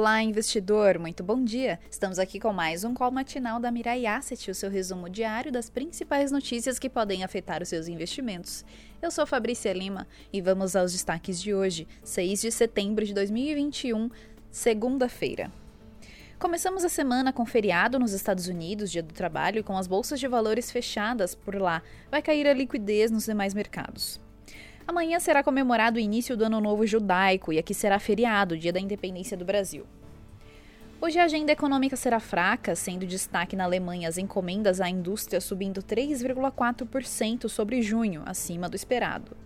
Olá, investidor, muito bom dia. Estamos aqui com mais um call matinal da Mirai Asset, o seu resumo diário das principais notícias que podem afetar os seus investimentos. Eu sou Fabrícia Lima e vamos aos destaques de hoje, 6 de setembro de 2021, segunda-feira. Começamos a semana com feriado nos Estados Unidos, Dia do Trabalho, e com as bolsas de valores fechadas por lá. Vai cair a liquidez nos demais mercados. Amanhã será comemorado o início do Ano Novo Judaico e aqui será feriado, Dia da Independência do Brasil. Hoje a agenda econômica será fraca, sendo destaque na Alemanha as encomendas à indústria subindo 3,4% sobre junho, acima do esperado.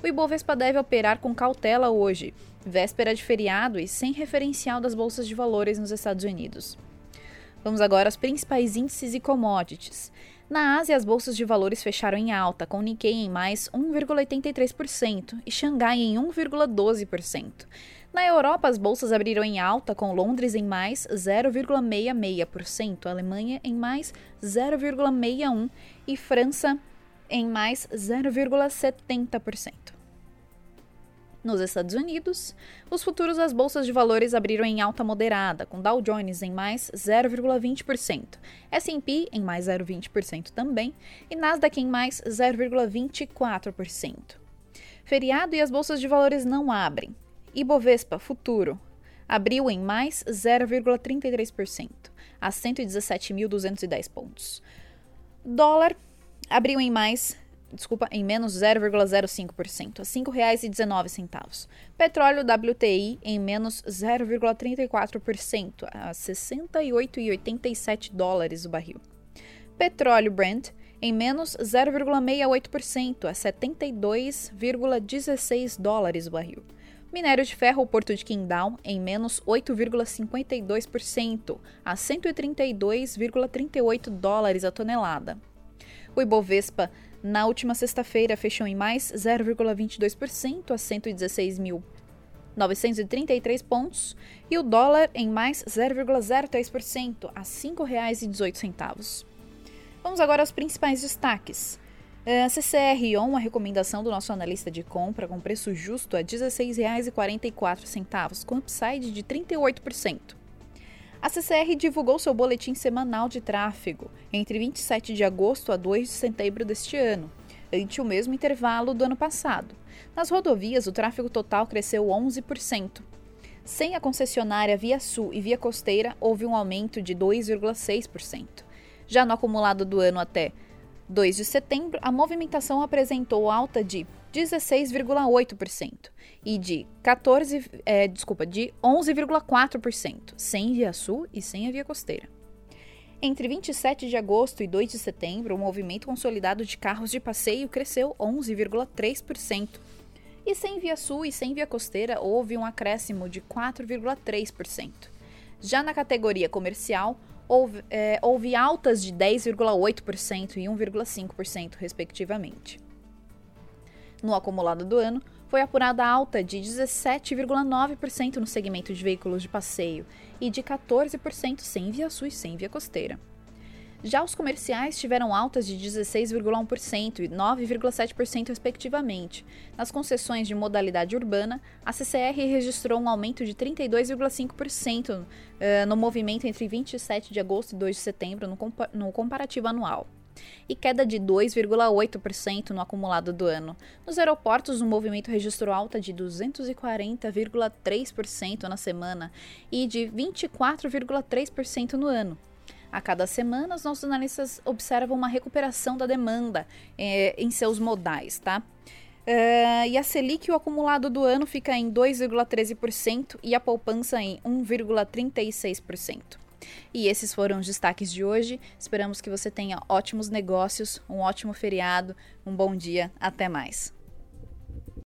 O Ibovespa deve operar com cautela hoje, véspera de feriado e sem referencial das bolsas de valores nos Estados Unidos. Vamos agora aos principais índices e commodities. Na Ásia, as bolsas de valores fecharam em alta, com Nikkei em mais 1,83% e Xangai em 1,12%. Na Europa, as bolsas abriram em alta, com Londres em mais 0,66%, Alemanha em mais 0,61% e França em mais 0,70%. Nos Estados Unidos, os futuros das bolsas de valores abriram em alta moderada, com Dow Jones em mais 0,20%, S&P em mais 0,20% também e Nasdaq em mais 0,24%. Feriado e as bolsas de valores não abrem. Ibovespa Futuro abriu em mais 0,33%, a 117.210 pontos. Dólar abriu em mais desculpa, em menos 0,05%, a R$ 5,19. Petróleo WTI em menos 0,34%, a 68,87 dólares o barril. Petróleo Brent em menos 0,68%, a 72,16 dólares o barril. Minério de ferro Porto de Qingdao em menos 8,52%, a 132,38 dólares a tonelada. O Ibovespa na última sexta-feira fechou em mais 0,22% a 116.933 pontos e o dólar em mais 0,03% a R$ 5,18. Vamos agora aos principais destaques. A CCR ON, a recomendação do nosso analista de compra com preço justo a R$ 16,44, com upside de 38%. A CCR divulgou seu boletim semanal de tráfego entre 27 de agosto a 2 de setembro deste ano, ante o mesmo intervalo do ano passado. Nas rodovias, o tráfego total cresceu 11%. Sem a concessionária Via Sul e Via Costeira, houve um aumento de 2,6%. Já no acumulado do ano até 2 de setembro, a movimentação apresentou alta de 16,8% e de 14, é, desculpa, de 11,4%, sem via sul e sem a via costeira. Entre 27 de agosto e 2 de setembro, o movimento consolidado de carros de passeio cresceu 11,3%. E sem via sul e sem via costeira houve um acréscimo de 4,3%. Já na categoria comercial, houve, é, houve altas de 10,8% e 1,5%, respectivamente. No acumulado do ano, foi apurada alta de 17,9% no segmento de veículos de passeio e de 14% sem via sul e sem via costeira. Já os comerciais tiveram altas de 16,1% e 9,7%, respectivamente. Nas concessões de modalidade urbana, a CCR registrou um aumento de 32,5% uh, no movimento entre 27 de agosto e 2 de setembro, no comparativo anual e queda de 2,8% no acumulado do ano. Nos aeroportos, o movimento registrou alta de 240,3% na semana e de 24,3% no ano. A cada semana, os nossos analistas observam uma recuperação da demanda eh, em seus modais, tá? Uh, e a Selic, o acumulado do ano, fica em 2,13% e a poupança em 1,36%. E esses foram os destaques de hoje. Esperamos que você tenha ótimos negócios, um ótimo feriado, um bom dia. Até mais.